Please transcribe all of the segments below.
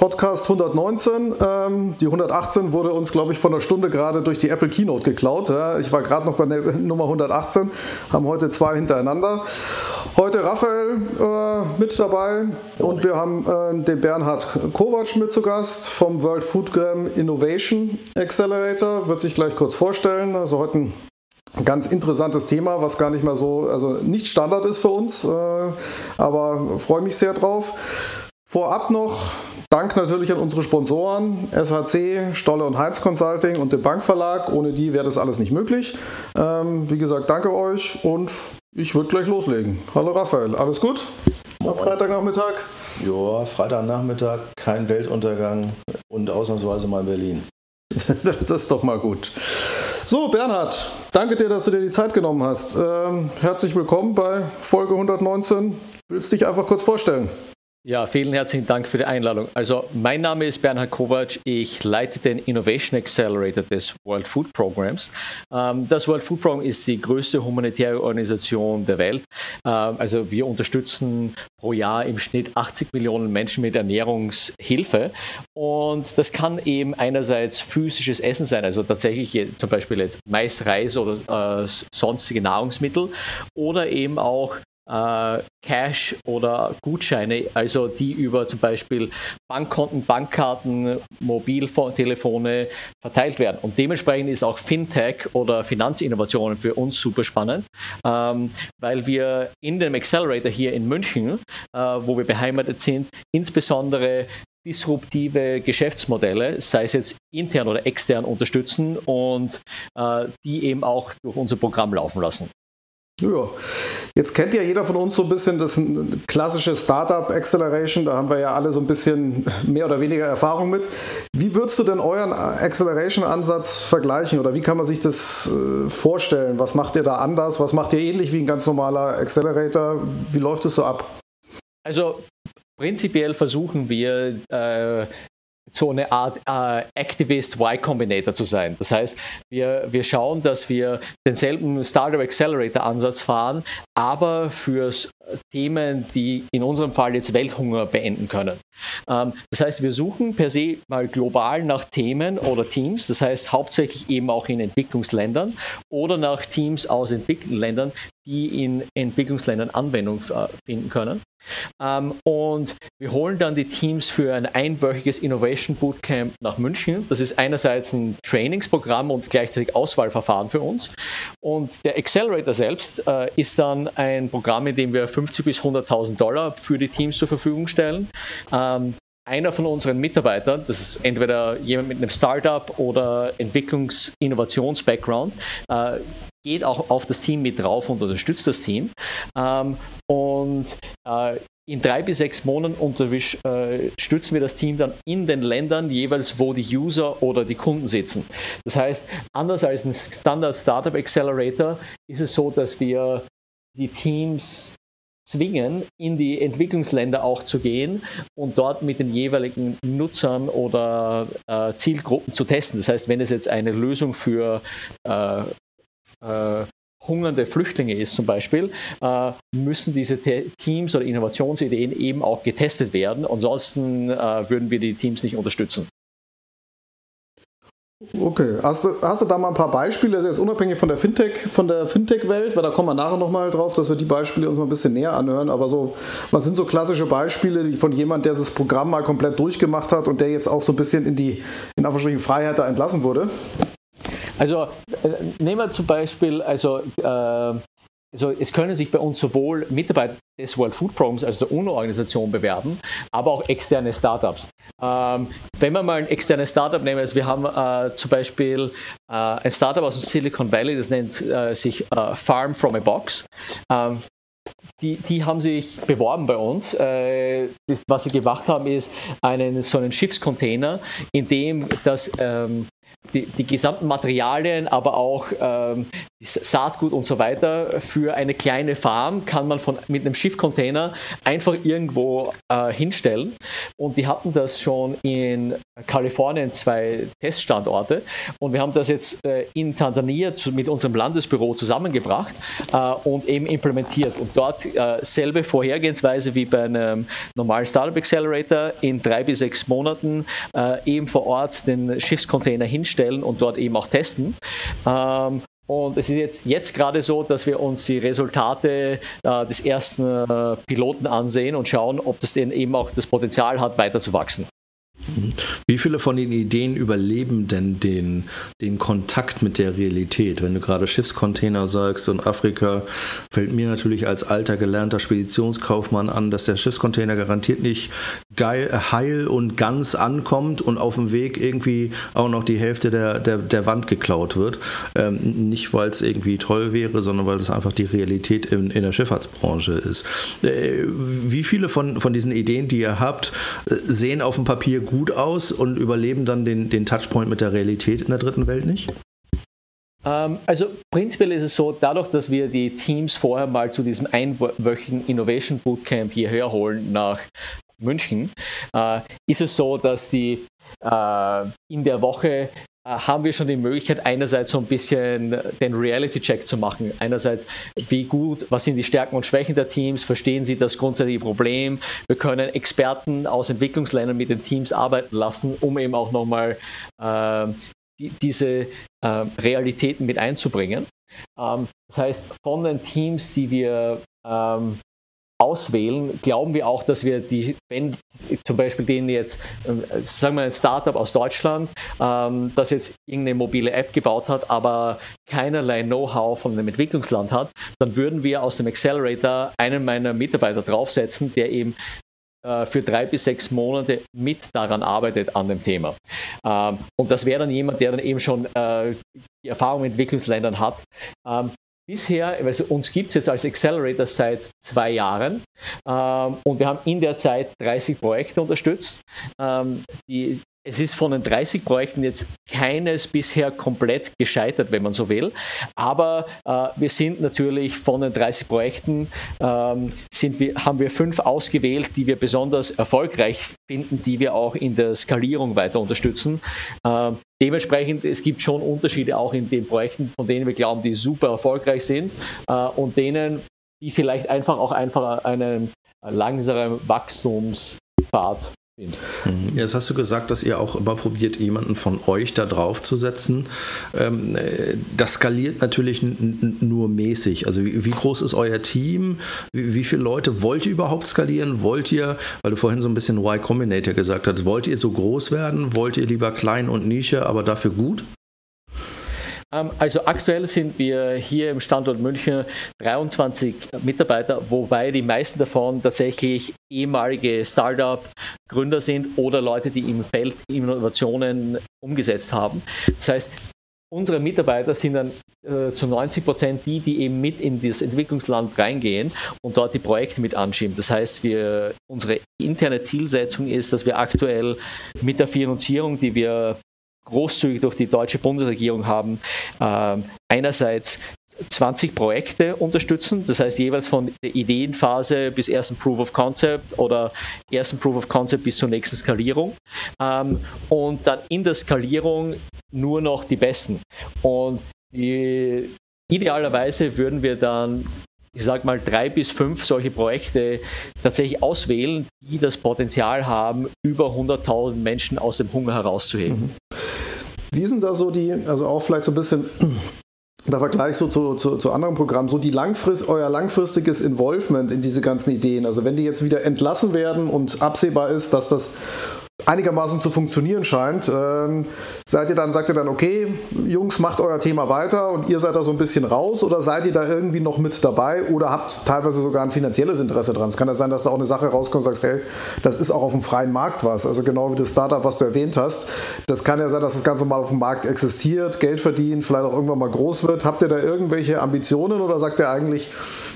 Podcast 119. Ähm, die 118 wurde uns, glaube ich, vor einer Stunde gerade durch die Apple Keynote geklaut. Ja, ich war gerade noch bei der Nummer 118, haben heute zwei hintereinander. Heute Raphael äh, mit dabei und wir haben äh, den Bernhard Kovac mit zu Gast vom World Foodgram Innovation Accelerator. Wird sich gleich kurz vorstellen. Also heute ein ganz interessantes Thema, was gar nicht mal so, also nicht Standard ist für uns, äh, aber freue mich sehr drauf. Vorab noch Dank natürlich an unsere Sponsoren SHC, Stolle und Heinz Consulting und dem Bankverlag. Ohne die wäre das alles nicht möglich. Ähm, wie gesagt, danke euch und ich würde gleich loslegen. Hallo Raphael, alles gut? Am Freitagnachmittag? Ja, Freitagnachmittag, kein Weltuntergang und ausnahmsweise mal in Berlin. das ist doch mal gut. So, Bernhard, danke dir, dass du dir die Zeit genommen hast. Ähm, herzlich willkommen bei Folge 119. Willst du dich einfach kurz vorstellen? Ja, vielen herzlichen Dank für die Einladung. Also mein Name ist Bernhard Kovac. Ich leite den Innovation Accelerator des World Food Programs. Ähm, das World Food Program ist die größte humanitäre Organisation der Welt. Ähm, also wir unterstützen pro Jahr im Schnitt 80 Millionen Menschen mit Ernährungshilfe. Und das kann eben einerseits physisches Essen sein, also tatsächlich zum Beispiel jetzt Mais, Reis oder äh, sonstige Nahrungsmittel oder eben auch äh, Cash oder Gutscheine, also die über zum Beispiel Bankkonten, Bankkarten, Mobiltelefone verteilt werden. Und dementsprechend ist auch Fintech oder Finanzinnovationen für uns super spannend, ähm, weil wir in dem Accelerator hier in München, äh, wo wir beheimatet sind, insbesondere disruptive Geschäftsmodelle, sei es jetzt intern oder extern, unterstützen und äh, die eben auch durch unser Programm laufen lassen. Ja, jetzt kennt ja jeder von uns so ein bisschen das klassische Startup Acceleration. Da haben wir ja alle so ein bisschen mehr oder weniger Erfahrung mit. Wie würdest du denn euren Acceleration-Ansatz vergleichen oder wie kann man sich das äh, vorstellen? Was macht ihr da anders? Was macht ihr ähnlich wie ein ganz normaler Accelerator? Wie läuft es so ab? Also prinzipiell versuchen wir, äh, so eine Art äh, Activist Y Combinator zu sein. Das heißt, wir, wir schauen, dass wir denselben Startup Accelerator Ansatz fahren, aber für Themen, die in unserem Fall jetzt Welthunger beenden können. Ähm, das heißt, wir suchen per se mal global nach Themen oder Teams, das heißt hauptsächlich eben auch in Entwicklungsländern oder nach Teams aus Entwicklungsländern, die in Entwicklungsländern Anwendung äh, finden können. Ähm, und wir holen dann die Teams für ein einwöchiges Innovation Bootcamp nach München. Das ist einerseits ein Trainingsprogramm und gleichzeitig Auswahlverfahren für uns. Und der Accelerator selbst äh, ist dann ein Programm, in dem wir 50 bis 100.000 Dollar für die Teams zur Verfügung stellen. Ähm, einer von unseren Mitarbeitern, das ist entweder jemand mit einem Startup oder Entwicklungs-Innovations-Background, äh, geht auch auf das Team mit drauf und unterstützt das Team. Ähm, und äh, in drei bis sechs Monaten unterstützen äh, wir das Team dann in den Ländern jeweils, wo die User oder die Kunden sitzen. Das heißt, anders als ein Standard Startup Accelerator ist es so, dass wir die Teams zwingen, in die Entwicklungsländer auch zu gehen und dort mit den jeweiligen Nutzern oder äh, Zielgruppen zu testen. Das heißt, wenn es jetzt eine Lösung für äh, äh, hungernde Flüchtlinge ist zum Beispiel, äh, müssen diese Teams oder Innovationsideen eben auch getestet werden. Ansonsten äh, würden wir die Teams nicht unterstützen. Okay, hast du, hast du da mal ein paar Beispiele, also jetzt unabhängig von der Fintech, von der Fintech-Welt, weil da kommen wir nachher nochmal drauf, dass wir die Beispiele uns mal ein bisschen näher anhören, aber so, was sind so klassische Beispiele von jemand, der das Programm mal komplett durchgemacht hat und der jetzt auch so ein bisschen in die, in Anführungsstrichen, Freiheit da entlassen wurde? Also äh, nehmen wir zum Beispiel, also äh, also es können sich bei uns sowohl Mitarbeiter des World Food Programs, also der UNO-Organisation, bewerben, aber auch externe Startups. Ähm, wenn wir mal ein externes Startup nehmen, also wir haben äh, zum Beispiel äh, ein Startup aus dem Silicon Valley, das nennt äh, sich äh, Farm from a Box. Ähm, die, die haben sich beworben bei uns. Äh, was sie gemacht haben, ist einen, so einen Schiffscontainer, in dem das ähm, die, die, gesamten Materialien, aber auch ähm, Saatgut und so weiter für eine kleine Farm kann man von, mit einem Schiffcontainer einfach irgendwo äh, hinstellen. Und die hatten das schon in Kalifornien, zwei Teststandorte. Und wir haben das jetzt äh, in Tansania zu, mit unserem Landesbüro zusammengebracht äh, und eben implementiert. Und dort äh, selbe Vorhergehensweise wie bei einem normalen Startup Accelerator in drei bis sechs Monaten äh, eben vor Ort den Schiffscontainer hinstellen und dort eben auch testen. Ähm, und es ist jetzt, jetzt gerade so, dass wir uns die Resultate äh, des ersten äh, Piloten ansehen und schauen, ob das denn eben auch das Potenzial hat, weiter zu wachsen. Wie viele von den Ideen überleben denn den, den Kontakt mit der Realität? Wenn du gerade Schiffscontainer sagst und Afrika, fällt mir natürlich als alter gelernter Speditionskaufmann an, dass der Schiffscontainer garantiert nicht geil, heil und ganz ankommt und auf dem Weg irgendwie auch noch die Hälfte der, der, der Wand geklaut wird. Ähm, nicht, weil es irgendwie toll wäre, sondern weil es einfach die Realität in, in der Schifffahrtsbranche ist. Äh, wie viele von, von diesen Ideen, die ihr habt, äh, sehen auf dem Papier gut aus und überleben dann den, den Touchpoint mit der Realität in der dritten Welt nicht? Ähm, also prinzipiell ist es so, dadurch, dass wir die Teams vorher mal zu diesem einwöchigen Innovation Bootcamp hierher holen nach München, äh, ist es so, dass die äh, in der Woche äh, haben wir schon die Möglichkeit, einerseits so ein bisschen den Reality-Check zu machen. Einerseits, wie gut, was sind die Stärken und Schwächen der Teams, verstehen sie das grundsätzliche Problem. Wir können Experten aus Entwicklungsländern mit den Teams arbeiten lassen, um eben auch nochmal äh, die, diese äh, Realitäten mit einzubringen. Ähm, das heißt, von den Teams, die wir ähm, auswählen, glauben wir auch, dass wir die, wenn zum Beispiel denen jetzt, äh, sagen wir ein Startup aus Deutschland, ähm, das jetzt irgendeine mobile App gebaut hat, aber keinerlei Know-how von einem Entwicklungsland hat, dann würden wir aus dem Accelerator einen meiner Mitarbeiter draufsetzen, der eben äh, für drei bis sechs Monate mit daran arbeitet an dem Thema. Ähm, und das wäre dann jemand, der dann eben schon äh, die Erfahrung in Entwicklungsländern hat. Ähm, Bisher, also uns gibt es jetzt als Accelerator seit zwei Jahren ähm, und wir haben in der Zeit 30 Projekte unterstützt. Ähm, die, es ist von den 30 Projekten jetzt keines bisher komplett gescheitert, wenn man so will. Aber äh, wir sind natürlich von den 30 Projekten, ähm, sind wir, haben wir fünf ausgewählt, die wir besonders erfolgreich finden, die wir auch in der Skalierung weiter unterstützen. Ähm, dementsprechend, es gibt schon Unterschiede auch in den Projekten, von denen wir glauben, die super erfolgreich sind äh, und denen, die vielleicht einfach auch einfach einen langsamen Wachstumspfad. Jetzt hast du gesagt, dass ihr auch immer probiert, jemanden von euch da drauf zu setzen. Ähm, äh, das skaliert natürlich nur mäßig. Also wie groß ist euer Team? Wie viele Leute wollt ihr überhaupt skalieren? Wollt ihr, weil du vorhin so ein bisschen Y Combinator gesagt hast, wollt ihr so groß werden? Wollt ihr lieber klein und Nische, aber dafür gut? Ähm, also aktuell sind wir hier im Standort München 23 Mitarbeiter, wobei die meisten davon tatsächlich ehemalige Startup-Gründer sind oder Leute, die im Feld Innovationen umgesetzt haben. Das heißt, unsere Mitarbeiter sind dann äh, zu 90 Prozent die, die eben mit in das Entwicklungsland reingehen und dort die Projekte mit anschieben. Das heißt, wir, unsere interne Zielsetzung ist, dass wir aktuell mit der Finanzierung, die wir großzügig durch die deutsche Bundesregierung haben, äh, einerseits 20 Projekte unterstützen, das heißt jeweils von der Ideenphase bis ersten Proof of Concept oder ersten Proof of Concept bis zur nächsten Skalierung ähm, und dann in der Skalierung nur noch die besten. Und die, idealerweise würden wir dann ich sage mal, drei bis fünf solche Projekte tatsächlich auswählen, die das Potenzial haben, über 100.000 Menschen aus dem Hunger herauszuheben. Mhm. Wie sind da so die, also auch vielleicht so ein bisschen der Vergleich so zu, zu, zu, anderen Programmen, so die langfrist, euer langfristiges Involvement in diese ganzen Ideen. Also wenn die jetzt wieder entlassen werden und absehbar ist, dass das einigermaßen zu funktionieren scheint, ähm, seid ihr dann, sagt ihr dann, okay, Jungs, macht euer Thema weiter und ihr seid da so ein bisschen raus oder seid ihr da irgendwie noch mit dabei oder habt teilweise sogar ein finanzielles Interesse dran? Es kann ja sein, dass da auch eine Sache rauskommt und sagst, hey, das ist auch auf dem freien Markt was. Also genau wie das Startup, was du erwähnt hast. Das kann ja sein, dass das ganz normal auf dem Markt existiert, Geld verdient, vielleicht auch irgendwann mal groß wird. Habt ihr da irgendwelche Ambitionen oder sagt ihr eigentlich,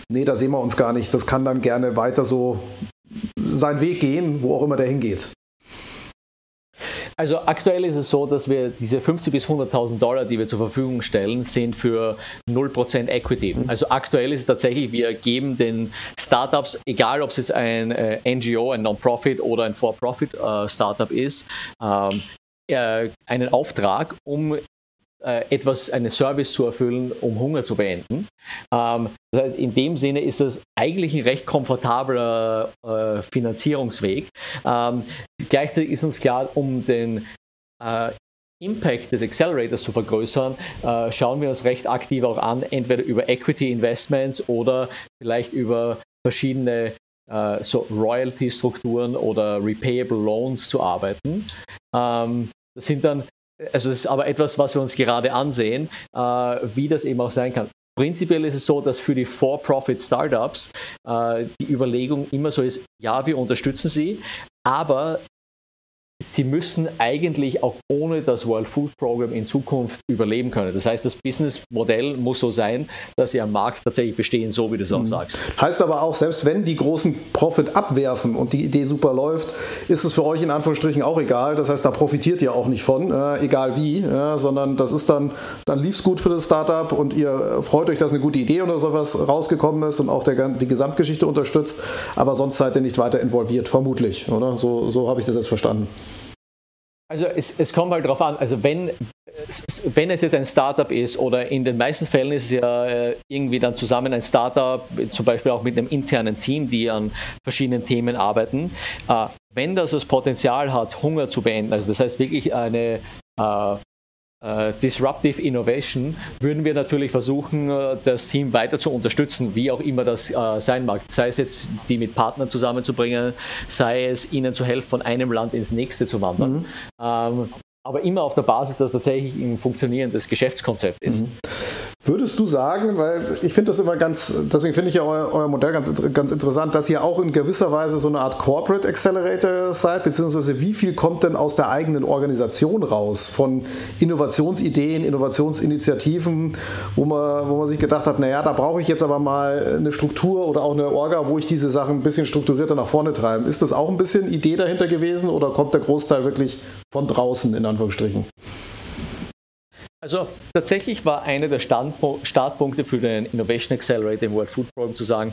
nee, da sehen wir uns gar nicht. Das kann dann gerne weiter so seinen Weg gehen, wo auch immer der hingeht. Also aktuell ist es so, dass wir diese 50 bis 100.000 Dollar, die wir zur Verfügung stellen, sind für 0% Equity. Mhm. Also aktuell ist es tatsächlich, wir geben den Startups, egal ob es jetzt ein äh, NGO, ein Non-Profit oder ein For-Profit äh, Startup ist, ähm, äh, einen Auftrag, um etwas, einen Service zu erfüllen, um Hunger zu beenden. Ähm, das heißt, in dem Sinne ist das eigentlich ein recht komfortabler äh, Finanzierungsweg. Ähm, gleichzeitig ist uns klar, um den äh, Impact des Accelerators zu vergrößern, äh, schauen wir uns recht aktiv auch an, entweder über Equity Investments oder vielleicht über verschiedene äh, so Royalty-Strukturen oder Repayable Loans zu arbeiten. Ähm, das sind dann also es ist aber etwas, was wir uns gerade ansehen, äh, wie das eben auch sein kann. Prinzipiell ist es so, dass für die For-Profit-Startups äh, die Überlegung immer so ist, ja, wir unterstützen sie, aber sie müssen eigentlich auch ohne das World Food Program in Zukunft überleben können. Das heißt, das Businessmodell muss so sein, dass sie am Markt tatsächlich bestehen, so wie du es auch mhm. sagst. Heißt aber auch, selbst wenn die großen Profit abwerfen und die Idee super läuft, ist es für euch in Anführungsstrichen auch egal. Das heißt, da profitiert ihr auch nicht von, äh, egal wie, ja, sondern das ist dann, dann lief es gut für das Startup und ihr freut euch, dass eine gute Idee oder sowas rausgekommen ist und auch der, die Gesamtgeschichte unterstützt, aber sonst seid ihr nicht weiter involviert, vermutlich, oder? So, so habe ich das jetzt verstanden. Also es, es kommt halt darauf an, also wenn, wenn es jetzt ein Startup ist oder in den meisten Fällen ist es ja äh, irgendwie dann zusammen ein Startup, zum Beispiel auch mit einem internen Team, die an verschiedenen Themen arbeiten, äh, wenn das das Potenzial hat, Hunger zu beenden, also das heißt wirklich eine äh, Disruptive Innovation würden wir natürlich versuchen, äh, das Team weiter zu unterstützen, wie auch immer das äh, sein mag. Sei es jetzt, die mit Partnern zusammenzubringen, sei es ihnen zu helfen, von einem Land ins nächste zu wandern. Mhm. Ähm, aber immer auf der Basis, dass tatsächlich ein funktionierendes Geschäftskonzept ist. Mhm. Würdest du sagen, weil ich finde das immer ganz, deswegen finde ich ja euer, euer, Modell ganz, ganz interessant, dass ihr auch in gewisser Weise so eine Art Corporate Accelerator seid, beziehungsweise wie viel kommt denn aus der eigenen Organisation raus von Innovationsideen, Innovationsinitiativen, wo man, wo man sich gedacht hat, naja, da brauche ich jetzt aber mal eine Struktur oder auch eine Orga, wo ich diese Sachen ein bisschen strukturierter nach vorne treibe. Ist das auch ein bisschen Idee dahinter gewesen oder kommt der Großteil wirklich von draußen, in Anführungsstrichen? Also tatsächlich war einer der Startpunkte für den Innovation Accelerator im World Food Program zu sagen,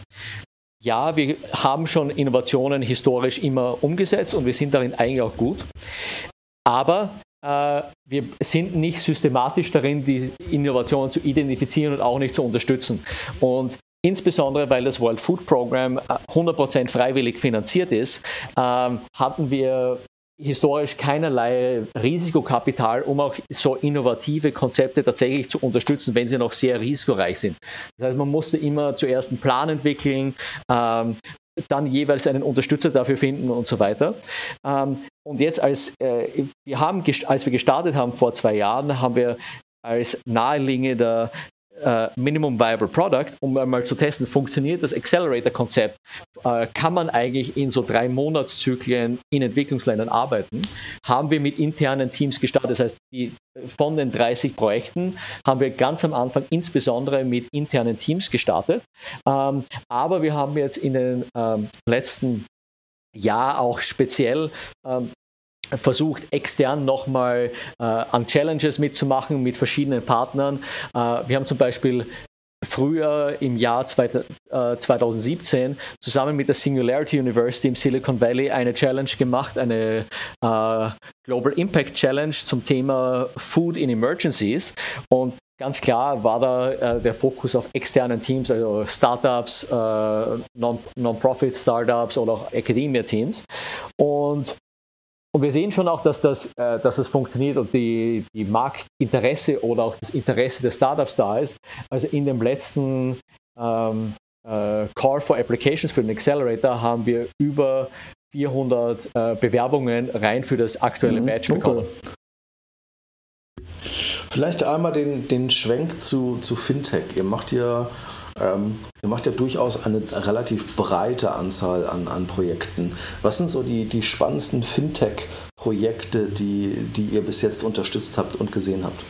ja, wir haben schon Innovationen historisch immer umgesetzt und wir sind darin eigentlich auch gut. Aber äh, wir sind nicht systematisch darin, die Innovationen zu identifizieren und auch nicht zu unterstützen. Und Insbesondere weil das World Food Program 100% äh, freiwillig finanziert ist, ähm, hatten wir historisch keinerlei Risikokapital, um auch so innovative Konzepte tatsächlich zu unterstützen, wenn sie noch sehr risikoreich sind. Das heißt, man musste immer zuerst einen Plan entwickeln, ähm, dann jeweils einen Unterstützer dafür finden und so weiter. Ähm, und jetzt, als, äh, wir haben, als wir gestartet haben vor zwei Jahren, haben wir als naheliegender äh, Minimum Viable Product, um einmal zu testen, funktioniert das Accelerator-Konzept, äh, kann man eigentlich in so drei Monatszyklen in Entwicklungsländern arbeiten, haben wir mit internen Teams gestartet. Das heißt, die, von den 30 Projekten haben wir ganz am Anfang insbesondere mit internen Teams gestartet. Ähm, aber wir haben jetzt in den ähm, letzten Jahr auch speziell ähm, versucht, extern nochmal äh, an Challenges mitzumachen mit verschiedenen Partnern. Äh, wir haben zum Beispiel früher im Jahr 2017 äh, zusammen mit der Singularity University im Silicon Valley eine Challenge gemacht, eine äh, Global Impact Challenge zum Thema Food in Emergencies. Und ganz klar war da äh, der Fokus auf externen Teams, also Startups, äh, Non-Profit-Startups oder auch Academia-Teams. Und und wir sehen schon auch, dass das, äh, dass das funktioniert und die, die Marktinteresse oder auch das Interesse der Startups da ist. Also in dem letzten ähm, äh, Call for Applications für den Accelerator haben wir über 400 äh, Bewerbungen rein für das aktuelle mhm, Batch bekommen. Vielleicht einmal den, den Schwenk zu, zu Fintech. Ihr macht ja ähm, ihr macht ja durchaus eine relativ breite Anzahl an, an Projekten. Was sind so die, die spannendsten Fintech-Projekte, die, die ihr bis jetzt unterstützt habt und gesehen habt?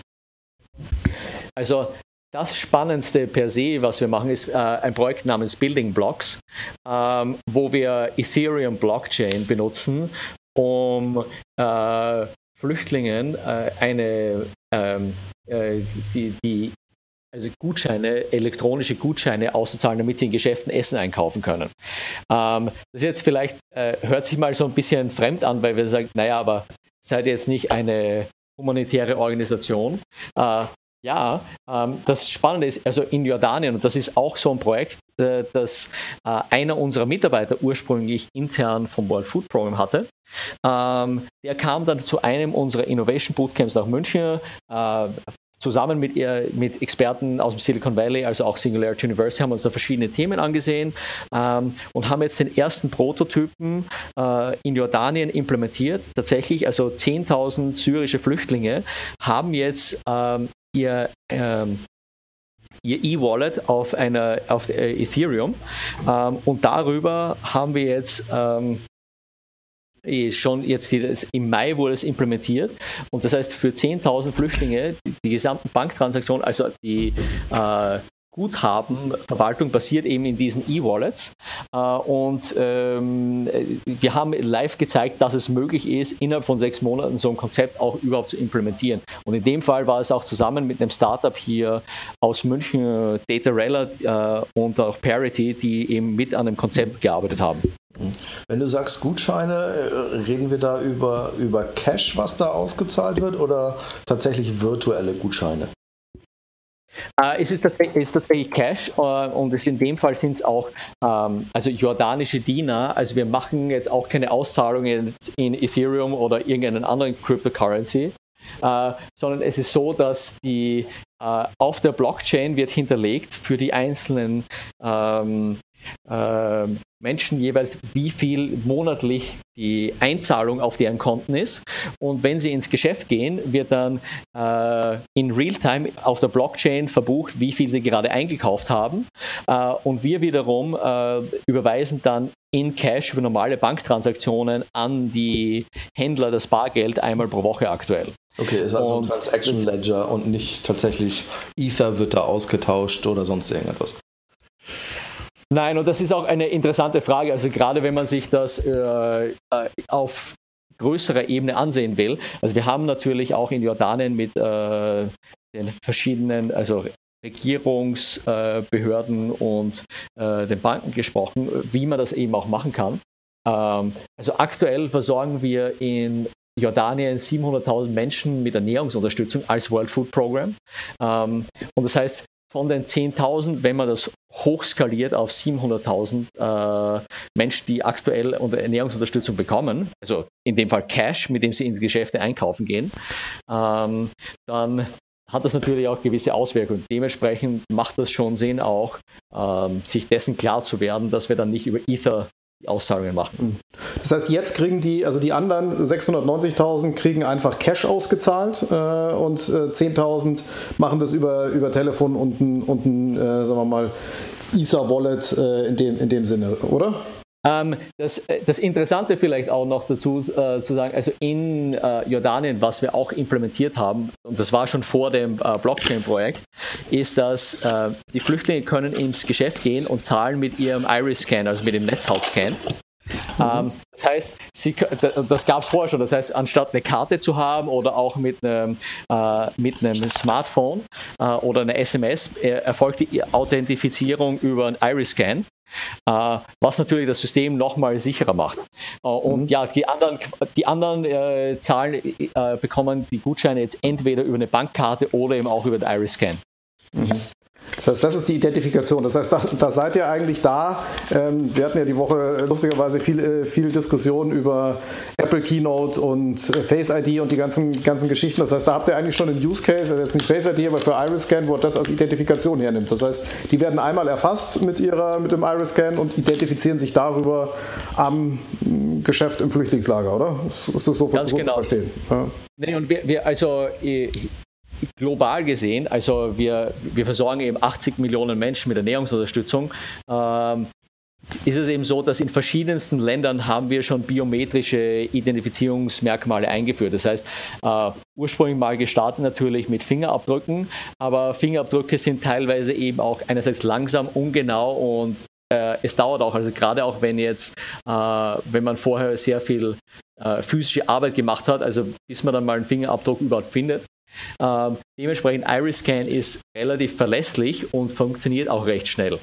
Also das Spannendste per se, was wir machen, ist äh, ein Projekt namens Building Blocks, ähm, wo wir Ethereum Blockchain benutzen, um äh, Flüchtlingen äh, eine ähm, äh, die, die also Gutscheine, elektronische Gutscheine auszuzahlen, damit sie in Geschäften Essen einkaufen können. Ähm, das jetzt vielleicht äh, hört sich mal so ein bisschen fremd an, weil wir sagen, naja, aber seid ihr jetzt nicht eine humanitäre Organisation? Äh, ja, ähm, das Spannende ist, also in Jordanien, und das ist auch so ein Projekt, äh, das äh, einer unserer Mitarbeiter ursprünglich intern vom World Food Program hatte. Ähm, der kam dann zu einem unserer Innovation Bootcamps nach München, äh, zusammen mit, mit Experten aus dem Silicon Valley, also auch Singularity University, haben uns da verschiedene Themen angesehen ähm, und haben jetzt den ersten Prototypen äh, in Jordanien implementiert. Tatsächlich, also 10.000 syrische Flüchtlinge haben jetzt ähm, ihr ähm, ihr E-Wallet auf einer auf Ethereum ähm, und darüber haben wir jetzt ähm, schon jetzt im Mai wurde es implementiert. Und das heißt für 10.000 Flüchtlinge die, die gesamten Banktransaktionen, also die äh, Guthabenverwaltung basiert eben in diesen E-Wallets. Äh, und ähm, wir haben live gezeigt, dass es möglich ist, innerhalb von sechs Monaten so ein Konzept auch überhaupt zu implementieren. Und in dem Fall war es auch zusammen mit einem Startup hier aus München, Datarella äh, und auch Parity, die eben mit an dem Konzept gearbeitet haben. Wenn du sagst Gutscheine, äh, reden wir da über, über Cash, was da ausgezahlt wird, oder tatsächlich virtuelle Gutscheine? Äh, es ist tatsächlich, ist tatsächlich Cash äh, und es in dem Fall sind es auch ähm, also jordanische Diener. Also wir machen jetzt auch keine Auszahlungen in Ethereum oder irgendeinen anderen Cryptocurrency, äh, sondern es ist so, dass die äh, auf der Blockchain wird hinterlegt für die einzelnen ähm, äh, Menschen jeweils, wie viel monatlich die Einzahlung auf deren Konten ist. Und wenn sie ins Geschäft gehen, wird dann äh, in Realtime auf der Blockchain verbucht, wie viel sie gerade eingekauft haben. Äh, und wir wiederum äh, überweisen dann in Cash für normale Banktransaktionen an die Händler das Bargeld einmal pro Woche aktuell. Okay, ist also und ein Transaction Ledger und nicht tatsächlich Ether wird da ausgetauscht oder sonst irgendetwas. Nein, und das ist auch eine interessante Frage. Also gerade wenn man sich das äh, äh, auf größerer Ebene ansehen will. Also wir haben natürlich auch in Jordanien mit äh, den verschiedenen, also Regierungsbehörden äh, und den Banken gesprochen, wie man das eben auch machen kann. Ähm, also aktuell versorgen wir in Jordanien 700.000 Menschen mit Ernährungsunterstützung als World Food Program. Ähm, und das heißt, von den 10.000, wenn man das hochskaliert auf 700.000 äh, Menschen, die aktuell Ernährungsunterstützung bekommen, also in dem Fall Cash, mit dem sie in die Geschäfte einkaufen gehen, ähm, dann hat das natürlich auch gewisse Auswirkungen. Dementsprechend macht das schon Sinn, auch ähm, sich dessen klar zu werden, dass wir dann nicht über Ether Auszahlungen machen. Hm. Das heißt, jetzt kriegen die, also die anderen 690.000 kriegen einfach Cash ausgezahlt äh, und äh, 10.000 machen das über, über Telefon und ein, und ein äh, sagen wir mal, Ether-Wallet äh, in, dem, in dem Sinne, oder? Ähm, das, äh, das, Interessante vielleicht auch noch dazu äh, zu sagen, also in äh, Jordanien, was wir auch implementiert haben, und das war schon vor dem äh, Blockchain-Projekt, ist, dass äh, die Flüchtlinge können ins Geschäft gehen und zahlen mit ihrem Iris-Scan, also mit dem Netzhautscan. Mhm. Ähm, das heißt, sie, das gab es vorher schon. Das heißt, anstatt eine Karte zu haben oder auch mit einem, äh, mit einem Smartphone äh, oder einer SMS, erfolgt die Authentifizierung über einen Iris-Scan. Äh, was natürlich das System nochmal sicherer macht. Äh, und mhm. ja, die anderen, die anderen äh, Zahlen äh, bekommen die Gutscheine jetzt entweder über eine Bankkarte oder eben auch über den Iris-Scan. Mhm. Das heißt, das ist die Identifikation. Das heißt, da, da seid ihr eigentlich da. Ähm, wir hatten ja die Woche lustigerweise viel, äh, viel Diskussion über Apple Keynote und äh, Face ID und die ganzen, ganzen Geschichten. Das heißt, da habt ihr eigentlich schon einen Use Case, also jetzt nicht Face ID, aber für Iris Scan, wo das als Identifikation hernimmt. Das heißt, die werden einmal erfasst mit, ihrer, mit dem Iris Scan und identifizieren sich darüber am mm, Geschäft im Flüchtlingslager, oder? Ist das so, Ganz so genau. zu verstehen? Ja. Nee, und wir, wir also global gesehen, also wir, wir versorgen eben 80 Millionen Menschen mit Ernährungsunterstützung, ähm, ist es eben so, dass in verschiedensten Ländern haben wir schon biometrische Identifizierungsmerkmale eingeführt. Das heißt, äh, ursprünglich mal gestartet natürlich mit Fingerabdrücken, aber Fingerabdrücke sind teilweise eben auch einerseits langsam, ungenau und äh, es dauert auch. Also gerade auch wenn jetzt, äh, wenn man vorher sehr viel äh, physische Arbeit gemacht hat, also bis man dann mal einen Fingerabdruck überhaupt findet. Ähm, dementsprechend Iris-Scan ist relativ verlässlich und funktioniert auch recht schnell.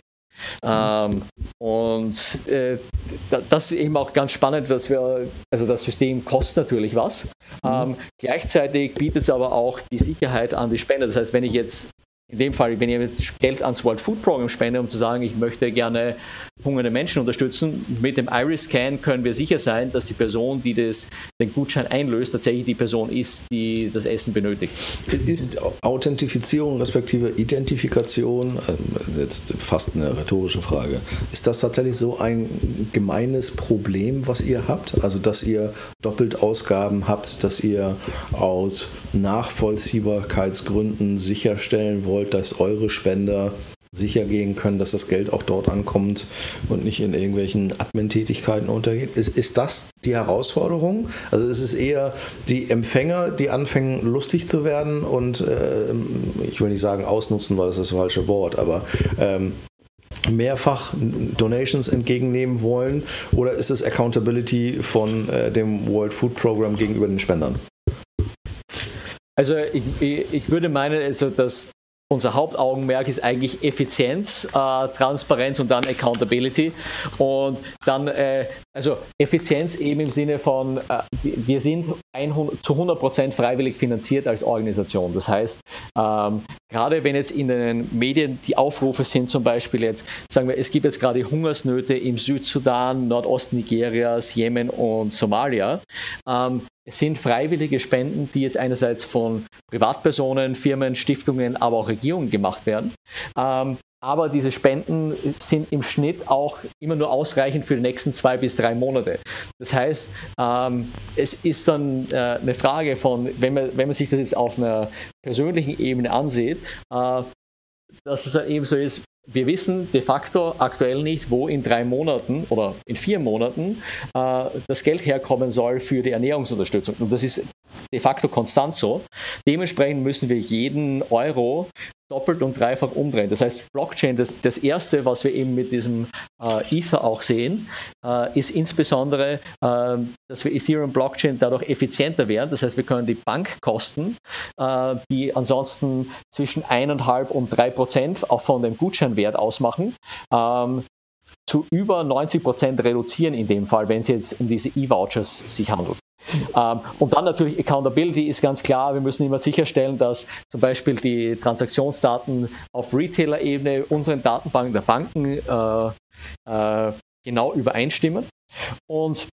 Ähm, und äh, das ist eben auch ganz spannend, dass wir, also das System kostet natürlich was. Ähm, gleichzeitig bietet es aber auch die Sicherheit an die Spender. Das heißt, wenn ich jetzt in dem Fall, wenn jetzt Geld ans World Food Program spende, um zu sagen, ich möchte gerne hungernde Menschen unterstützen, mit dem Iris-Scan können wir sicher sein, dass die Person, die das, den Gutschein einlöst, tatsächlich die Person ist, die das Essen benötigt. Ist Authentifizierung respektive Identifikation, ähm, jetzt fast eine rhetorische Frage, ist das tatsächlich so ein gemeines Problem, was ihr habt? Also, dass ihr doppelt Ausgaben habt, dass ihr aus Nachvollziehbarkeitsgründen sicherstellen wollt, wollt, dass eure Spender sicher gehen können, dass das Geld auch dort ankommt und nicht in irgendwelchen Admin-Tätigkeiten untergeht. Ist, ist das die Herausforderung? Also ist es eher die Empfänger, die anfangen lustig zu werden und äh, ich will nicht sagen ausnutzen, weil das ist das falsche Wort, aber ähm, mehrfach Donations entgegennehmen wollen oder ist es Accountability von äh, dem World Food Program gegenüber den Spendern? Also ich, ich, würde meinen, also dass unser Hauptaugenmerk ist eigentlich Effizienz, äh, Transparenz und dann Accountability. Und dann, äh, also Effizienz eben im Sinne von, äh, wir sind 100, zu 100% freiwillig finanziert als Organisation. Das heißt, ähm, gerade wenn jetzt in den Medien die Aufrufe sind, zum Beispiel jetzt, sagen wir, es gibt jetzt gerade Hungersnöte im Südsudan, Nordost-Nigerias, Jemen und Somalia, ähm, es sind freiwillige Spenden, die jetzt einerseits von Privatpersonen, Firmen, Stiftungen, aber auch Regierungen gemacht werden. Ähm, aber diese Spenden sind im Schnitt auch immer nur ausreichend für die nächsten zwei bis drei Monate. Das heißt, ähm, es ist dann äh, eine Frage von, wenn man, wenn man sich das jetzt auf einer persönlichen Ebene ansieht, äh, dass es dann eben so ist, wir wissen de facto aktuell nicht, wo in drei Monaten oder in vier Monaten äh, das Geld herkommen soll für die Ernährungsunterstützung. Und das ist de facto konstant so. Dementsprechend müssen wir jeden Euro doppelt und dreifach umdrehen. Das heißt, Blockchain, das, das erste, was wir eben mit diesem äh, Ether auch sehen, äh, ist insbesondere, äh, dass wir Ethereum Blockchain dadurch effizienter werden. Das heißt, wir können die Bankkosten, äh, die ansonsten zwischen eineinhalb und drei Prozent auch von dem Gutscheinwert ausmachen, ähm, zu über 90 Prozent reduzieren in dem Fall, wenn es jetzt um diese E-Vouchers sich handelt. Ähm, und dann natürlich Accountability ist ganz klar. Wir müssen immer sicherstellen, dass zum Beispiel die Transaktionsdaten auf Retailer-Ebene unseren Datenbanken der Banken äh, äh, genau übereinstimmen. Und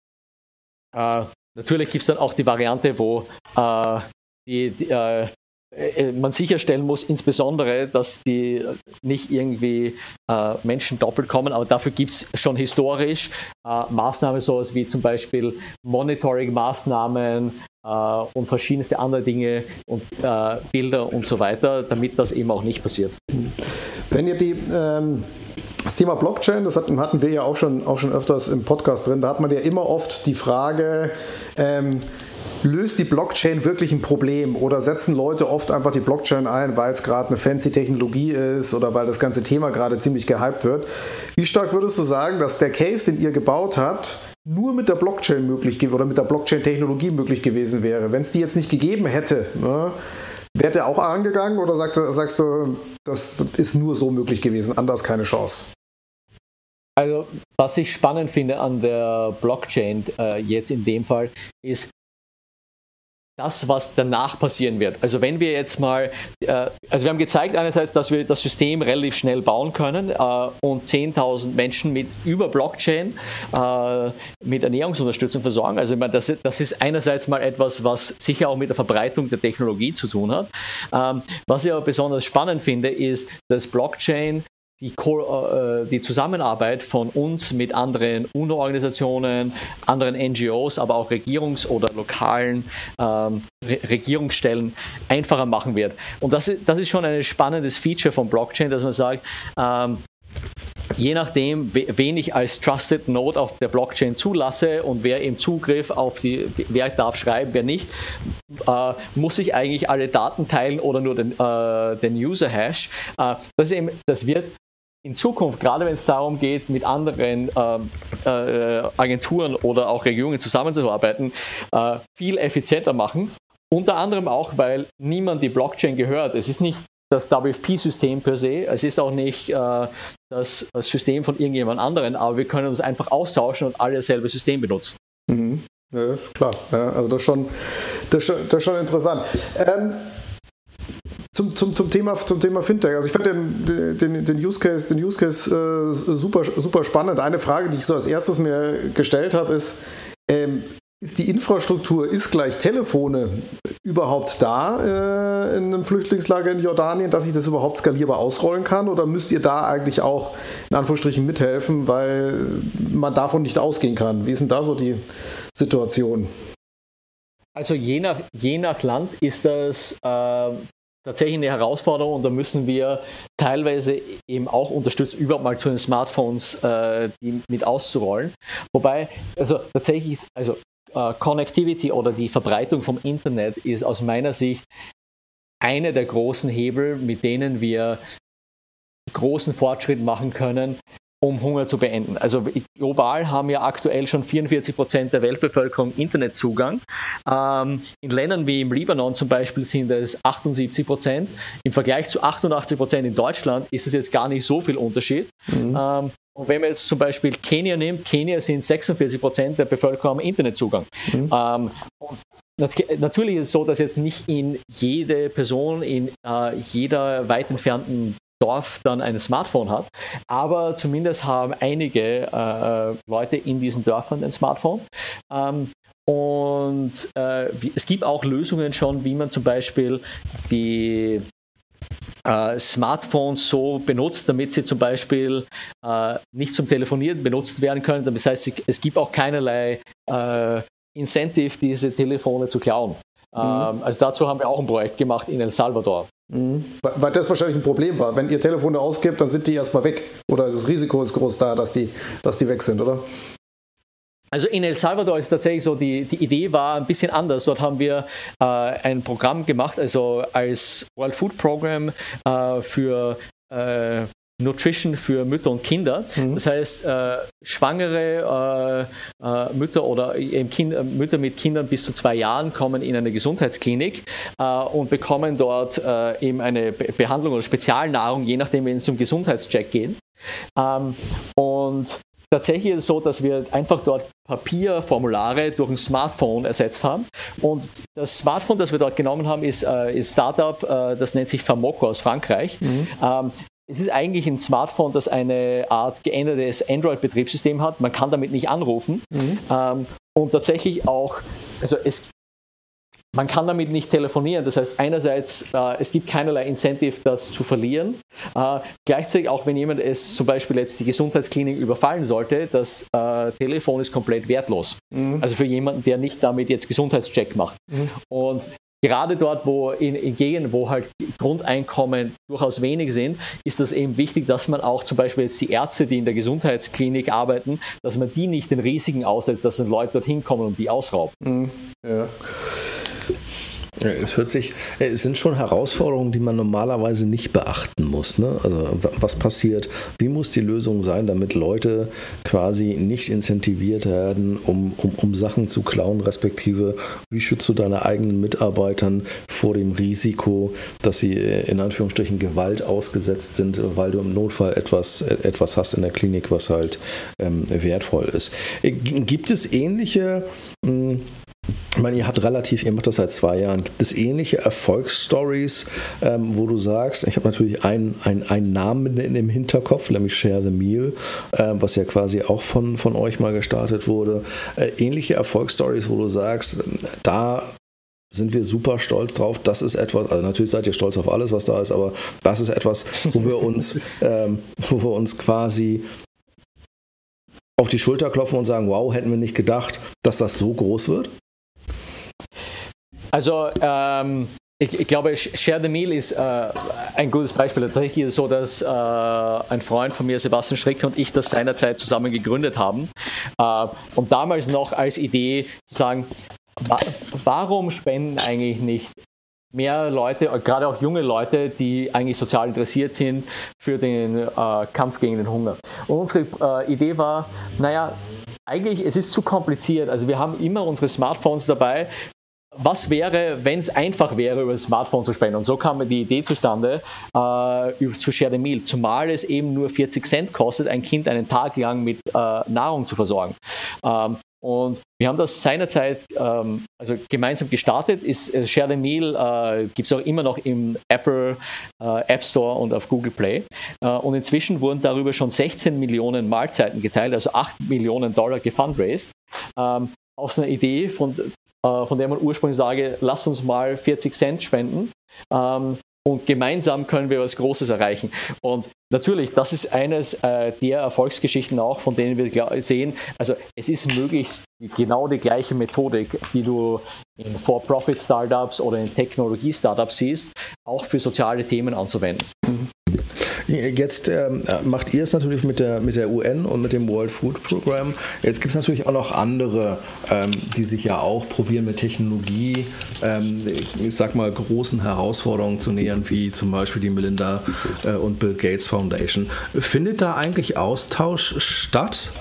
äh, natürlich gibt es dann auch die Variante, wo äh, die, die äh, man sicherstellen muss, insbesondere, dass die nicht irgendwie äh, Menschen doppelt kommen, aber dafür gibt es schon historisch äh, Maßnahmen, sowas wie zum Beispiel Monitoring-Maßnahmen äh, und verschiedenste andere Dinge und äh, Bilder und so weiter, damit das eben auch nicht passiert. Wenn ihr die ähm das Thema Blockchain, das hatten wir ja auch schon, auch schon öfters im Podcast drin, da hat man ja immer oft die Frage, ähm, löst die Blockchain wirklich ein Problem oder setzen Leute oft einfach die Blockchain ein, weil es gerade eine fancy Technologie ist oder weil das ganze Thema gerade ziemlich gehypt wird. Wie stark würdest du sagen, dass der Case, den ihr gebaut habt, nur mit der Blockchain möglich oder mit der Blockchain-Technologie möglich gewesen wäre? Wenn es die jetzt nicht gegeben hätte, ne, wäre der auch angegangen oder sagst du, sagst du, das ist nur so möglich gewesen, anders keine Chance? Also, was ich spannend finde an der Blockchain äh, jetzt in dem Fall, ist, das, was danach passieren wird. Also wenn wir jetzt mal, äh, also wir haben gezeigt einerseits, dass wir das System relativ schnell bauen können äh, und 10.000 Menschen mit über Blockchain äh, mit Ernährungsunterstützung versorgen. Also ich meine, das, das ist einerseits mal etwas, was sicher auch mit der Verbreitung der Technologie zu tun hat. Ähm, was ich aber besonders spannend finde, ist, dass Blockchain die, äh, die, Zusammenarbeit von uns mit anderen UNO-Organisationen, anderen NGOs, aber auch Regierungs- oder lokalen ähm, Re Regierungsstellen einfacher machen wird. Und das ist, das ist schon ein spannendes Feature von Blockchain, dass man sagt, ähm, je nachdem, wen ich als Trusted Node auf der Blockchain zulasse und wer im Zugriff auf die, wer darf schreiben, wer nicht, äh, muss ich eigentlich alle Daten teilen oder nur den, äh, den User-Hash. Äh, das, das wird in Zukunft, gerade wenn es darum geht, mit anderen ähm, äh, Agenturen oder auch Regierungen zusammenzuarbeiten, äh, viel effizienter machen. Unter anderem auch, weil niemand die Blockchain gehört. Es ist nicht das WFP-System per se, es ist auch nicht äh, das System von irgendjemand anderen, aber wir können uns einfach austauschen und alle dasselbe System benutzen. Mhm. Ja, klar, ja, also das ist schon, das ist, das ist schon interessant. Ähm, zum, zum, zum, Thema, zum Thema Fintech. Also ich fand den, den, den Use Case, den Use Case äh, super, super spannend. Eine Frage, die ich so als erstes mir gestellt habe, ist, ähm, ist die Infrastruktur, ist gleich Telefone überhaupt da äh, in einem Flüchtlingslager in Jordanien, dass ich das überhaupt skalierbar ausrollen kann? Oder müsst ihr da eigentlich auch in Anführungsstrichen mithelfen, weil man davon nicht ausgehen kann? Wie ist denn da so die Situation? Also je nach, je nach Land ist das äh, tatsächlich eine Herausforderung und da müssen wir teilweise eben auch unterstützen, überhaupt mal zu den Smartphones äh, die mit auszurollen. Wobei, also tatsächlich ist, also äh, Connectivity oder die Verbreitung vom Internet ist aus meiner Sicht eine der großen Hebel, mit denen wir großen Fortschritt machen können, um Hunger zu beenden. Also global haben ja aktuell schon 44 Prozent der Weltbevölkerung Internetzugang. Ähm, in Ländern wie im Libanon zum Beispiel sind es 78 Prozent. Im Vergleich zu 88 Prozent in Deutschland ist es jetzt gar nicht so viel Unterschied. Mhm. Ähm, und wenn man jetzt zum Beispiel Kenia nimmt, Kenia sind 46 Prozent der Bevölkerung am Internetzugang. Mhm. Ähm, und Natürlich ist es so, dass jetzt nicht in jede Person in äh, jeder weit entfernten Dorf dann ein Smartphone hat. Aber zumindest haben einige äh, Leute in diesen Dörfern ein Smartphone. Ähm, und äh, es gibt auch Lösungen schon, wie man zum Beispiel die äh, Smartphones so benutzt, damit sie zum Beispiel äh, nicht zum Telefonieren benutzt werden können. Das heißt, es gibt auch keinerlei äh, Incentive, diese Telefone zu klauen. Mhm. Ähm, also dazu haben wir auch ein Projekt gemacht in El Salvador. Mhm. Weil das wahrscheinlich ein Problem war. Wenn ihr Telefone ausgibt, dann sind die erstmal weg. Oder das Risiko ist groß da, dass die, dass die weg sind, oder? Also in El Salvador ist tatsächlich so, die, die Idee war ein bisschen anders. Dort haben wir äh, ein Programm gemacht, also als World Food Program äh, für äh, Nutrition für Mütter und Kinder. Mhm. Das heißt, äh, schwangere äh, äh, Mütter oder kind, äh, Mütter mit Kindern bis zu zwei Jahren kommen in eine Gesundheitsklinik äh, und bekommen dort eben eine Be Behandlung oder Spezialnahrung, je nachdem, wenn es zum Gesundheitscheck geht. Ähm, und Tatsächlich ist es so, dass wir einfach dort Papierformulare durch ein Smartphone ersetzt haben. Und das Smartphone, das wir dort genommen haben, ist ein äh, Startup, äh, das nennt sich Famoco aus Frankreich. Mhm. Ähm, es ist eigentlich ein Smartphone, das eine Art geändertes Android-Betriebssystem hat. Man kann damit nicht anrufen. Mhm. Ähm, und tatsächlich auch, also es, man kann damit nicht telefonieren. Das heißt, einerseits, äh, es gibt keinerlei Incentive, das zu verlieren. Äh, gleichzeitig auch, wenn jemand es zum Beispiel jetzt die Gesundheitsklinik überfallen sollte, das äh, Telefon ist komplett wertlos. Mhm. Also für jemanden, der nicht damit jetzt Gesundheitscheck macht. Mhm. Und gerade dort, wo in, in Gegenden, wo halt Grundeinkommen durchaus wenig sind, ist das eben wichtig, dass man auch zum Beispiel jetzt die Ärzte, die in der Gesundheitsklinik arbeiten, dass man die nicht den Risiken aussetzt, dass dann Leute dorthin kommen und die ausrauben. Mhm. Ja. Es hört sich, äh, es sind schon Herausforderungen, die man normalerweise nicht beachten muss. Ne? Also was passiert, wie muss die Lösung sein, damit Leute quasi nicht incentiviert werden, um, um, um Sachen zu klauen, respektive wie schützt du deine eigenen Mitarbeitern vor dem Risiko, dass sie äh, in Anführungsstrichen Gewalt ausgesetzt sind, weil du im Notfall etwas, äh, etwas hast in der Klinik, was halt ähm, wertvoll ist. Gibt es ähnliche mh, hm, ich meine, ihr habt relativ, ihr macht das seit zwei Jahren. Gibt es ähnliche Erfolgsstories, ähm, wo du sagst, ich habe natürlich einen, einen, einen Namen in, im Hinterkopf, nämlich Share the Meal, äh, was ja quasi auch von, von euch mal gestartet wurde. Äh, ähnliche Erfolgsstories, wo du sagst, da sind wir super stolz drauf. Das ist etwas, also natürlich seid ihr stolz auf alles, was da ist, aber das ist etwas, wo wir uns, ähm, wo wir uns quasi auf die Schulter klopfen und sagen, wow, hätten wir nicht gedacht, dass das so groß wird? Also ähm, ich, ich, glaube, Share the Meal ist äh, ein gutes Beispiel. Tatsächlich ist es so, dass äh, ein Freund von mir, Sebastian Stricker und ich das seinerzeit zusammen gegründet haben. Äh, und damals noch als Idee zu sagen, wa warum spenden eigentlich nicht mehr Leute, gerade auch junge Leute, die eigentlich sozial interessiert sind für den äh, Kampf gegen den Hunger. Und unsere äh, Idee war, naja, eigentlich, es ist zu kompliziert. Also wir haben immer unsere Smartphones dabei. Was wäre, wenn es einfach wäre, über das Smartphone zu spenden? Und so kam die Idee zustande, äh, zu Share the Meal, zumal es eben nur 40 Cent kostet, ein Kind einen Tag lang mit äh, Nahrung zu versorgen. Ähm, und wir haben das seinerzeit ähm, also gemeinsam gestartet. Ist, äh, Share the Meal äh, gibt es auch immer noch im Apple äh, App Store und auf Google Play. Äh, und inzwischen wurden darüber schon 16 Millionen Mahlzeiten geteilt, also 8 Millionen Dollar gefundraised. Ähm, aus einer Idee, von, von der man ursprünglich sage, lass uns mal 40 Cent spenden. Ähm, und gemeinsam können wir was Großes erreichen. Und natürlich, das ist eines äh, der Erfolgsgeschichten auch, von denen wir sehen, also es ist möglich, genau die gleiche Methodik, die du in For-Profit-Startups oder in Technologie-Startups siehst, auch für soziale Themen anzuwenden. Mhm. Jetzt ähm, macht ihr es natürlich mit der, mit der UN und mit dem World Food Program. Jetzt gibt es natürlich auch noch andere, ähm, die sich ja auch probieren mit Technologie, ähm, ich sag mal, großen Herausforderungen zu nähern, wie zum Beispiel die Melinda äh, und Bill Gates Foundation. Findet da eigentlich Austausch statt?